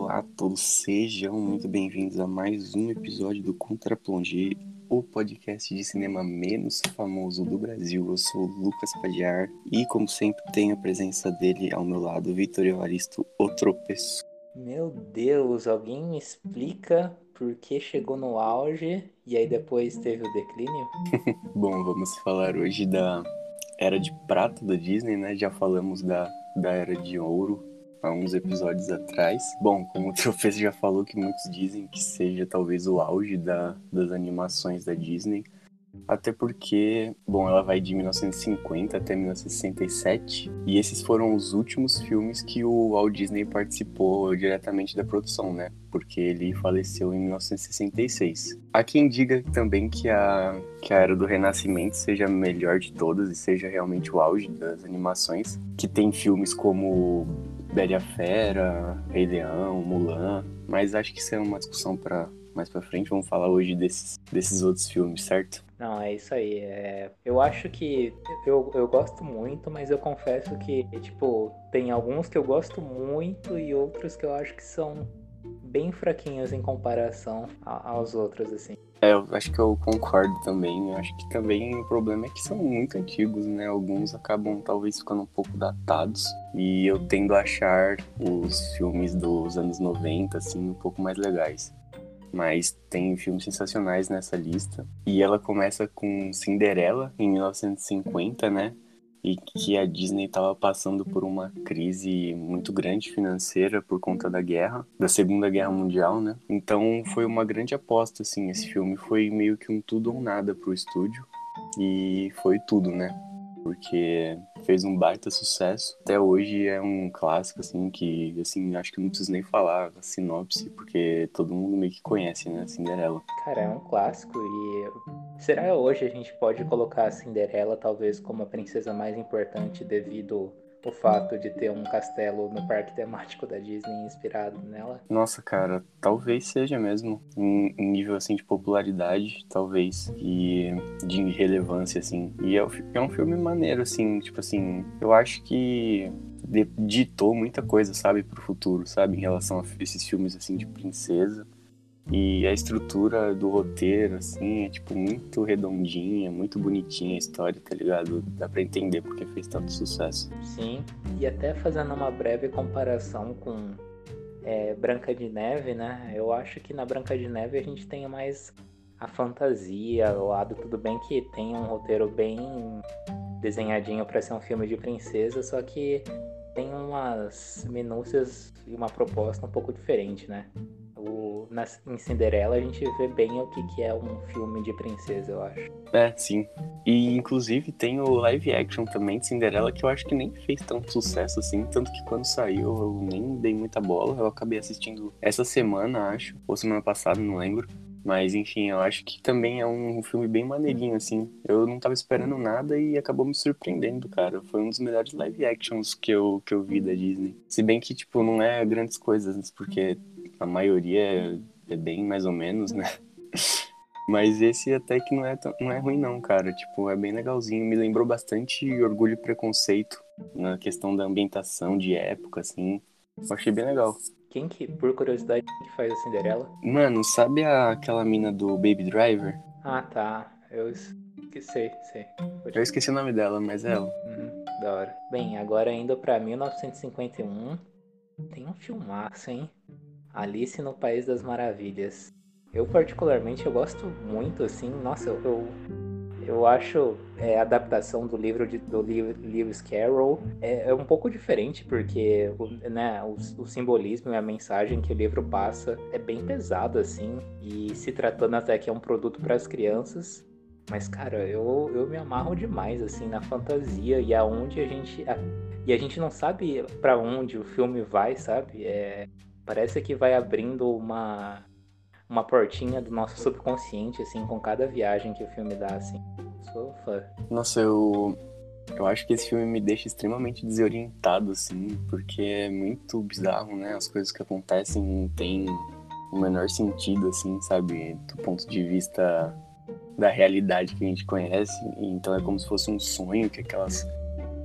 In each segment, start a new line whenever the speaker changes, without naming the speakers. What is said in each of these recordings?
Olá a todos, sejam muito bem-vindos a mais um episódio do Contra Plongé, o podcast de cinema menos famoso do Brasil. Eu sou o Lucas Padiar e, como sempre, tenho a presença dele ao meu lado, Vitor Evaristo, o tropeço.
Meu Deus, alguém me explica por que chegou no auge e aí depois teve o declínio?
Bom, vamos falar hoje da era de prata da Disney, né? Já falamos da, da era de ouro há uns episódios atrás. Bom, como o Trofeus já falou, que muitos dizem que seja talvez o auge da, das animações da Disney. Até porque, bom, ela vai de 1950 até 1967, e esses foram os últimos filmes que o Walt Disney participou diretamente da produção, né? Porque ele faleceu em 1966. Há quem diga também que a, que a Era do Renascimento seja a melhor de todas e seja realmente o auge das animações, que tem filmes como Bela Fera, Rei Leão, Mulan, mas acho que isso é uma discussão para mais para frente. Vamos falar hoje desses, desses outros filmes, certo?
Não, é isso aí. É... Eu acho que eu, eu gosto muito, mas eu confesso que, tipo, tem alguns que eu gosto muito e outros que eu acho que são bem fraquinhos em comparação a, aos outros, assim.
É, eu acho que eu concordo também. Eu acho que também o problema é que são muito antigos, né? Alguns acabam talvez ficando um pouco datados. E eu tendo a achar os filmes dos anos 90, assim, um pouco mais legais. Mas tem filmes sensacionais nessa lista. E ela começa com Cinderela, em 1950, né? E que a Disney estava passando por uma crise muito grande financeira por conta da guerra, da Segunda Guerra Mundial, né? Então foi uma grande aposta, assim, esse filme foi meio que um tudo ou nada pro estúdio e foi tudo, né? Porque fez um baita sucesso. Até hoje é um clássico, assim, que, assim, acho que não preciso nem falar a sinopse, porque todo mundo meio que conhece, né, Cinderela.
Cara, é um clássico e será hoje a gente pode colocar a Cinderela talvez como a princesa mais importante devido o fato de ter um castelo no parque temático da Disney inspirado nela?
Nossa, cara, talvez seja mesmo. Em nível, assim, de popularidade, talvez. E de relevância, assim. E é, é um filme maneiro, assim, tipo assim, eu acho que ditou muita coisa, sabe, pro futuro, sabe, em relação a esses filmes, assim, de princesa. E a estrutura do roteiro, assim, é tipo muito redondinha, muito bonitinha a história, tá ligado? Dá pra entender porque fez tanto sucesso.
Sim, e até fazendo uma breve comparação com é, Branca de Neve, né? Eu acho que na Branca de Neve a gente tem mais a fantasia, o lado tudo bem que tem um roteiro bem desenhadinho para ser um filme de princesa, só que tem umas minúcias e uma proposta um pouco diferente, né? Na, em Cinderela a gente vê bem o que, que é um filme de princesa, eu acho.
É, sim. E inclusive tem o live action também de Cinderela que eu acho que nem fez tanto sucesso assim. Tanto que quando saiu eu nem dei muita bola. Eu acabei assistindo essa semana, acho. Ou semana passada, não lembro. Mas enfim, eu acho que também é um filme bem maneirinho, assim. Eu não tava esperando nada e acabou me surpreendendo, cara. Foi um dos melhores live actions que eu, que eu vi da Disney. Se bem que, tipo, não é grandes coisas, porque a maioria é, é bem mais ou menos, né? Mas esse até que não é, não é ruim não, cara. Tipo, é bem legalzinho. Me lembrou bastante Orgulho e Preconceito na questão da ambientação de época, assim. Eu achei bem legal.
Quem que, por curiosidade, que faz a Cinderela?
Mano, sabe a, aquela mina do Baby Driver?
Ah, tá. Eu esqueci, sei.
Eu esqueci o nome dela, mas é ela.
Uhum, da hora. Bem, agora indo pra 1951, tem um filmaço, hein? Alice no País das Maravilhas. Eu particularmente eu gosto muito, assim, nossa, eu, eu, acho é, a adaptação do livro de, do Lewis Carroll é, é, um pouco diferente, porque o, né, o, o, simbolismo e a mensagem que o livro passa é bem pesado, assim, e se tratando até que é um produto para as crianças, mas, cara, eu, eu me amarro demais, assim, na fantasia e aonde a gente... A, e a gente não sabe para onde o filme vai, sabe? É, Parece que vai abrindo uma, uma portinha do nosso subconsciente, assim, com cada viagem que o filme dá, assim. Sou fã.
Nossa, eu. Eu acho que esse filme me deixa extremamente desorientado, assim, porque é muito bizarro, né? As coisas que acontecem não tem o menor sentido, assim, sabe? Do ponto de vista da realidade que a gente conhece. Então é como se fosse um sonho que aquelas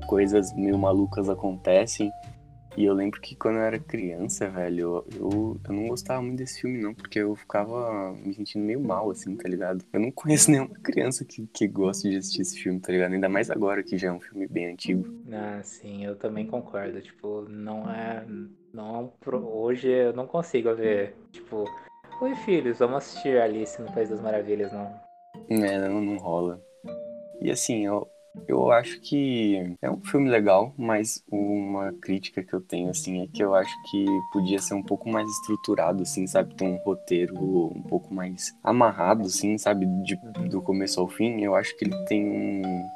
coisas meio malucas acontecem. E eu lembro que quando eu era criança, velho, eu, eu, não gostava muito desse filme, não, porque eu ficava me sentindo meio mal, assim, tá ligado? Eu não conheço nenhuma criança que, que gosta de assistir esse filme, tá ligado? Ainda mais agora, que já é um filme bem antigo.
Ah, sim, eu também concordo. Tipo, não é. Não, hoje eu não consigo ver, tipo, oi filhos, vamos assistir Alice no País das Maravilhas, não.
É, não, não rola. E assim, eu, eu acho que é um filme legal, mas uma crítica que eu tenho, assim, é que eu acho que podia ser um pouco mais estruturado, assim, sabe? Ter um roteiro um pouco mais amarrado, assim, sabe? De, do começo ao fim. Eu acho que ele tem um,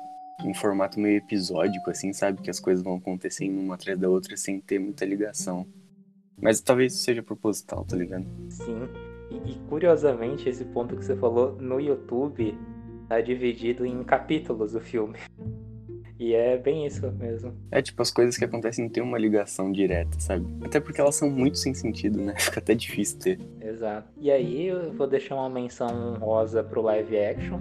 um formato meio episódico, assim, sabe? Que as coisas vão acontecendo uma atrás da outra sem ter muita ligação. Mas talvez isso seja proposital, tá ligado?
Sim. E, e curiosamente, esse ponto que você falou no YouTube tá dividido em capítulos o filme. E é bem isso mesmo.
É tipo, as coisas que acontecem não tem uma ligação direta, sabe? Até porque elas são muito sem sentido, né? Fica até difícil ter.
Exato. E aí eu vou deixar uma menção rosa pro live action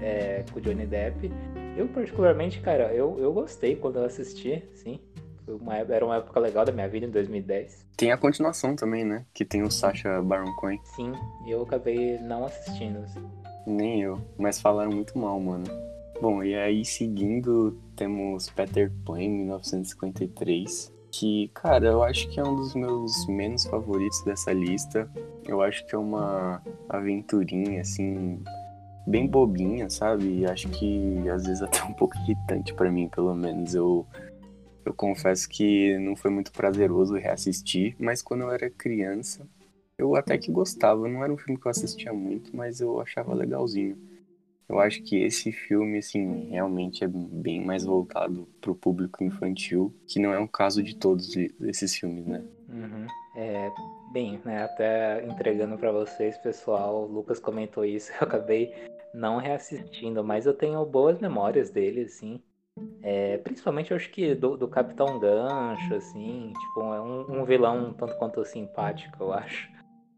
é, com o Johnny Depp. Eu, particularmente, cara, eu, eu gostei quando eu assisti, sim. Uma, era uma época legal da minha vida, em 2010.
Tem a continuação também, né? Que tem o Sacha Baron Cohen.
Sim, eu acabei não assistindo. Assim.
Nem eu, mas falaram muito mal, mano. Bom, e aí seguindo, temos Peter Pan, 1953, que, cara, eu acho que é um dos meus menos favoritos dessa lista. Eu acho que é uma aventurinha, assim, bem bobinha, sabe? E acho que às vezes até um pouco irritante para mim, pelo menos. Eu, eu confesso que não foi muito prazeroso reassistir, mas quando eu era criança, eu até que gostava. Não era um filme que eu assistia muito, mas eu achava legalzinho. Eu acho que esse filme, assim, realmente é bem mais voltado pro público infantil, que não é um caso de todos esses filmes, né?
Uhum. É, bem, né, até entregando para vocês, pessoal, o Lucas comentou isso, eu acabei não reassistindo, mas eu tenho boas memórias dele, assim. É, principalmente eu acho que do, do Capitão Gancho, assim, tipo, é um, um vilão tanto quanto simpático, eu acho.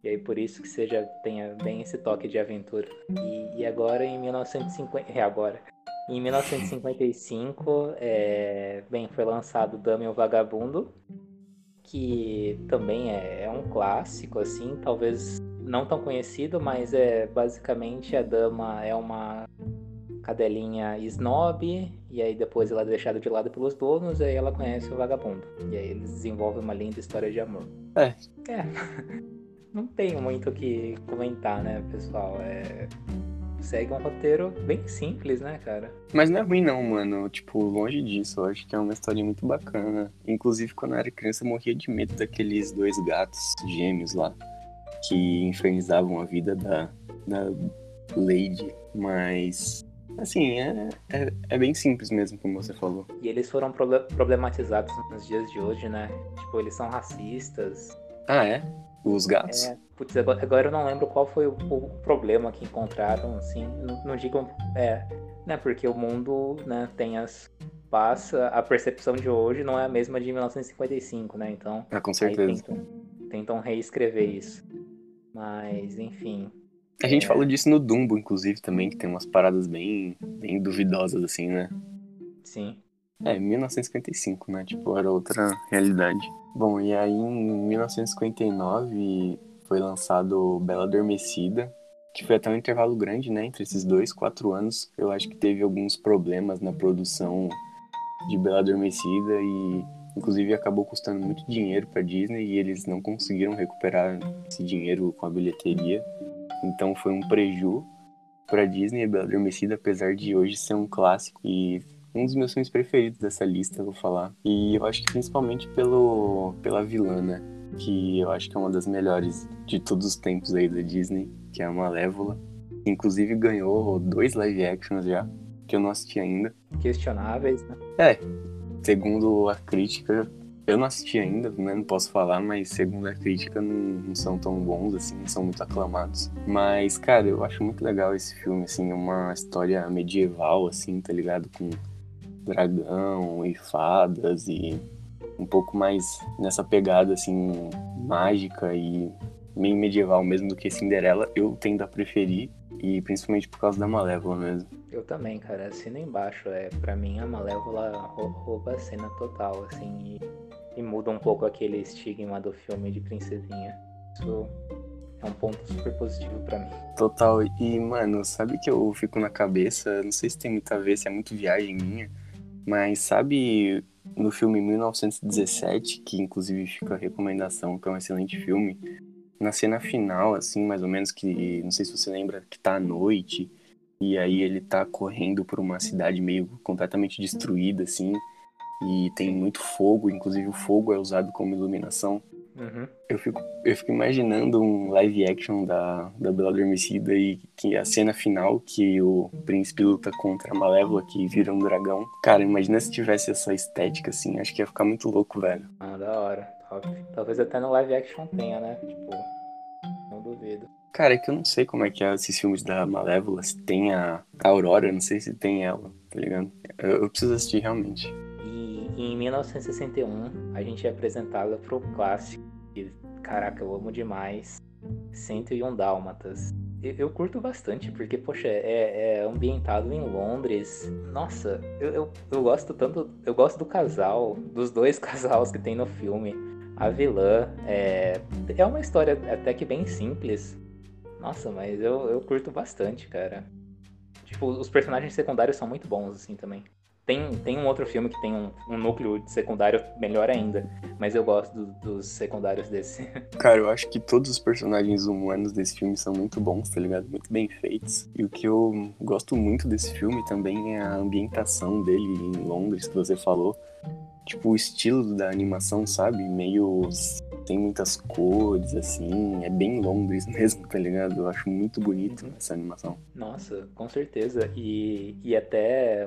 E aí por isso que seja tenha bem esse toque de aventura. E, e agora em 1950, é agora. Em 1955, é, bem, foi lançado Dama e o Vagabundo, que também é, é, um clássico, assim, talvez não tão conhecido, mas é basicamente a dama é uma cadelinha snob, e aí depois ela é deixada de lado pelos donos, e aí ela conhece o vagabundo. E aí eles desenvolvem uma linda história de amor.
É.
É. não tenho muito o que comentar, né, pessoal? É... Segue um roteiro bem simples, né, cara?
Mas não é ruim não, mano. Tipo, longe disso, eu acho que é uma história muito bacana. Inclusive, quando eu era criança, eu morria de medo daqueles dois gatos gêmeos lá. Que infernizavam a vida da, da Lady. Mas Assim, é, é, é, bem simples mesmo, como você falou.
E eles foram problematizados nos dias de hoje, né? Tipo, eles são racistas.
Ah, é? Os gatos?
É, putz, agora, agora eu não lembro qual foi o, o problema que encontraram, assim, não, não digo, é, né, porque o mundo, né, tem as, passa, a percepção de hoje não é a mesma de 1955, né, então...
É, com certeza.
Tentam, tentam, reescrever isso, mas, enfim...
A é... gente falou disso no Dumbo, inclusive, também, que tem umas paradas bem, bem duvidosas, assim, né?
Sim.
É, 1955, né, tipo, era outra realidade. Bom, e aí em 1959 foi lançado Bela Adormecida, que foi até um intervalo grande, né, entre esses dois, quatro anos. Eu acho que teve alguns problemas na produção de Bela Adormecida e inclusive acabou custando muito dinheiro para Disney e eles não conseguiram recuperar esse dinheiro com a bilheteria. Então foi um preju para Disney e Bela Adormecida, apesar de hoje ser um clássico e um dos meus filmes preferidos dessa lista, vou falar. E eu acho que principalmente pelo, pela vilã, né? Que eu acho que é uma das melhores de todos os tempos aí da Disney, que é a Malévola. Inclusive ganhou dois live actions já, que eu não assisti ainda.
Questionáveis, né?
É, segundo a crítica, eu não assisti ainda, né? Não posso falar, mas segundo a crítica não, não, são tão bons, assim, não são muito aclamados. Mas, cara, eu acho muito legal esse filme, assim, é uma história medieval, assim, tá ligado? Com dragão e fadas e um pouco mais nessa pegada assim mágica e meio medieval mesmo do que Cinderela, eu tendo a preferir e principalmente por causa da Malévola mesmo.
Eu também, cara, assina embaixo, é para mim a Malévola rouba a cena total, assim, e e muda um pouco aquele estigma do filme de princesinha. Isso é um ponto super positivo para mim.
Total. E, mano, sabe que eu fico na cabeça, não sei se tem muito a ver, se é muito viagem minha, mas sabe no filme 1917, que inclusive fica a recomendação, que é um excelente filme, na cena final, assim, mais ou menos, que não sei se você lembra, que tá à noite, e aí ele tá correndo por uma cidade meio completamente destruída, assim, e tem muito fogo, inclusive o fogo é usado como iluminação.
Uhum.
Eu, fico, eu fico imaginando um live action da, da Bela Adormecida e que a cena final que o príncipe luta contra a Malévola que vira um dragão. Cara, imagina se tivesse essa estética assim, acho que ia ficar muito louco, velho.
Ah, da hora. Talvez até no live action tenha, né? Tipo, não duvido.
Cara, é que eu não sei como é que é esses filmes da Malévola, se tem a, Aurora, não sei se tem ela, tá ligado? Eu, eu preciso assistir realmente.
E em 1961, a gente é apresentado pro clássico, caraca, eu amo demais, 101 Dálmatas. Eu, eu curto bastante, porque, poxa, é, é, ambientado em Londres. Nossa, eu, eu, eu gosto tanto, eu gosto do casal, dos dois casais que tem no filme. A vilã é, é uma história até que bem simples, nossa, mas eu, eu curto bastante, cara. Tipo, os personagens secundários são muito bons, assim, também. Tem, tem um outro filme que tem um, um núcleo de secundário melhor ainda, mas eu gosto do, dos secundários desse.
Cara, eu acho que todos os personagens humanos desse filme são muito bons, tá ligado? Muito bem feitos. E o que eu gosto muito desse filme também é a ambientação dele em Londres, que você falou. Tipo, o estilo da animação, sabe? Meio tem muitas cores, assim, é bem Londres mesmo, tá ligado? Eu acho muito bonito essa animação.
Nossa, com certeza. E, e até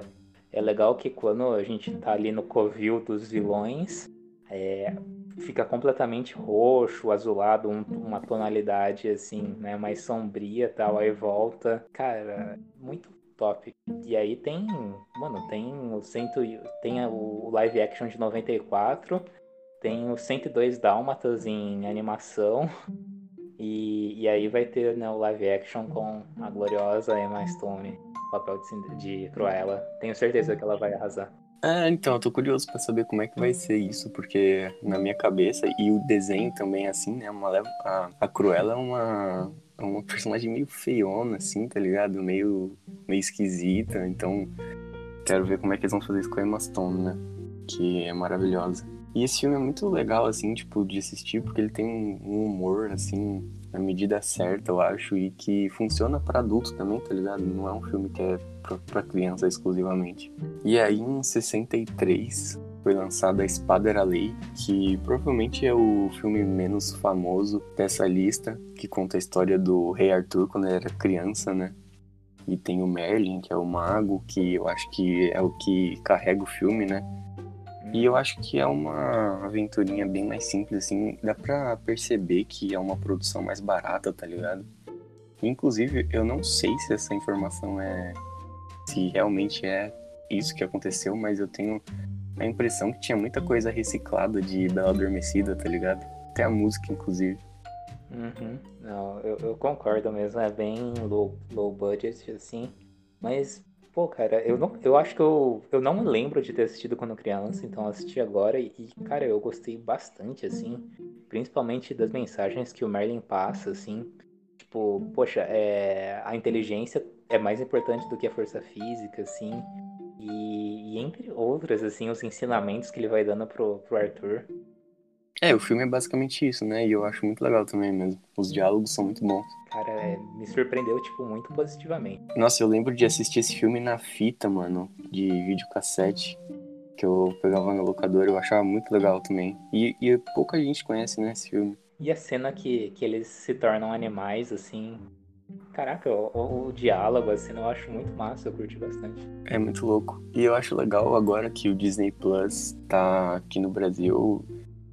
é legal que quando a gente tá ali no covil dos vilões, é, fica completamente roxo, azulado, um, uma tonalidade assim, né, mais sombria tal, aí volta. Cara, muito top. E aí tem, mano, tem o cento, tem o live action de 94 tem os 102 Dálmatas em animação. E, e aí vai ter né, o live action com a gloriosa Emma Stone, papel de, de Cruella. Tenho certeza que ela vai arrasar.
É, então, eu tô curioso para saber como é que vai ser isso, porque na minha cabeça, e o desenho também, assim, né, uma leva, a, a Cruella é uma, é uma personagem meio feiona, assim, tá ligado? Meio, meio esquisita, então quero ver como é que eles vão fazer isso com a Emma Stone, né, que é maravilhosa. E esse filme é muito legal, assim, tipo, de assistir, porque ele tem um humor, assim, na medida certa, eu acho, e que funciona para adulto também, tá ligado? Não é um filme que é para criança exclusivamente. E aí, em 63, foi lançada A Espada Era Lei, que provavelmente é o filme menos famoso dessa lista, que conta a história do Rei Arthur quando ele era criança, né? E tem o Merlin, que é o mago, que eu acho que é o que carrega o filme, né? E eu acho que é uma aventurinha bem mais simples, assim. Dá pra perceber que é uma produção mais barata, tá ligado? Inclusive, eu não sei se essa informação é. Se realmente é isso que aconteceu, mas eu tenho a impressão que tinha muita coisa reciclada de Bela Adormecida, tá ligado? Até a música, inclusive.
Uhum. Não, eu, eu concordo mesmo, é bem low, low budget, assim. Mas Pô, cara, eu, não, eu acho que eu, eu não lembro de ter assistido quando criança, então assisti agora e, cara, eu gostei bastante, assim, principalmente das mensagens que o Merlin passa, assim, tipo, poxa, é, a inteligência é mais importante do que a força física, assim, e, e entre outras, assim, os ensinamentos que ele vai dando pro, pro Arthur.
É, o filme é basicamente isso, né? E eu acho muito legal também mesmo. Os diálogos são muito bons.
Cara, é, me surpreendeu, tipo, muito positivamente.
Nossa, eu lembro de assistir esse filme na fita, mano, de videocassete. Que eu pegava no locador, eu achava muito legal também. E, e pouca gente conhece, né, esse filme.
E a cena que, que eles se tornam animais, assim. Caraca, o, o, diálogo, assim, eu acho muito massa, eu curti bastante.
É muito louco. E eu acho legal agora que o Disney Plus tá aqui no Brasil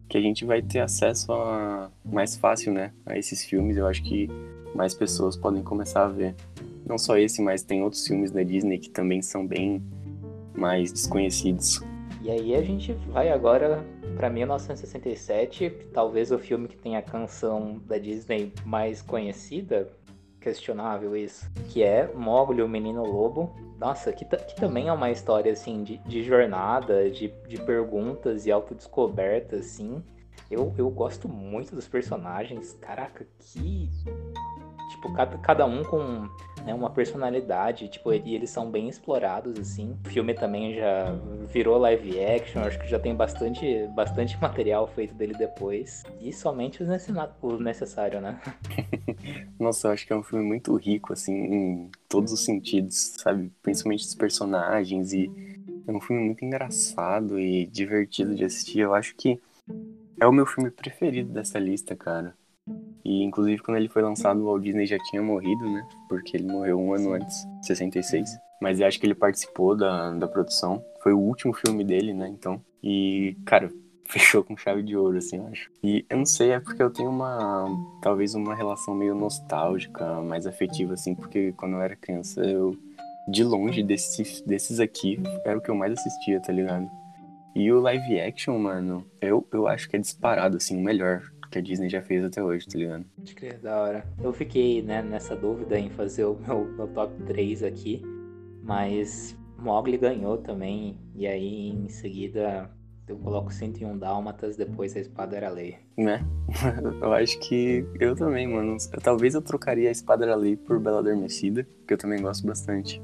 que a gente vai ter acesso a mais fácil, né, a esses filmes. Eu acho que mais pessoas podem começar a ver. Não só esse, mas tem outros filmes da Disney que também são bem mais desconhecidos.
E aí a gente vai agora para 1967, talvez o filme que tem a canção da Disney mais conhecida, questionável isso, que é Mogli, o Menino Lobo, Nossa, que, que também é uma história, assim, de, de jornada, de, de perguntas e autodescoberta, assim. Eu, eu gosto muito dos personagens. Caraca, que. Tipo, cada, cada um com né, uma personalidade, tipo, e eles são bem explorados, assim. O filme também já virou live action, acho que já tem bastante, bastante material feito dele depois. E somente o necessário, né?
Nossa, eu acho que é um filme muito rico, assim, em todos os sentidos, sabe? Principalmente dos personagens e é um filme muito engraçado e divertido de assistir. Eu acho que é o meu filme preferido dessa lista, cara. E inclusive quando ele foi lançado, o Walt Disney já tinha morrido, né? Porque ele morreu um ano antes, 66. Mas eu acho que ele participou da, da produção. Foi o último filme dele, né? Então. E, cara, fechou com chave de ouro, assim, eu acho. E eu não sei, é porque eu tenho uma. Talvez uma relação meio nostálgica, mais afetiva, assim, porque quando eu era criança, eu. De longe desses, desses aqui, era o que eu mais assistia, tá ligado? E o live action, mano, eu, eu acho que é disparado, assim, o melhor que a Disney já fez até hoje, tá ligado?
Acho que é da hora. Eu fiquei, né, nessa dúvida em fazer o meu, meu top 3 aqui, mas Mogli ganhou também, e aí em seguida eu coloco 101 Dálmatas, depois a Espada era Lei.
Né? eu acho que eu também, mano. Talvez eu trocaria a Espada era Lei por Bela Adormecida, que eu também gosto bastante.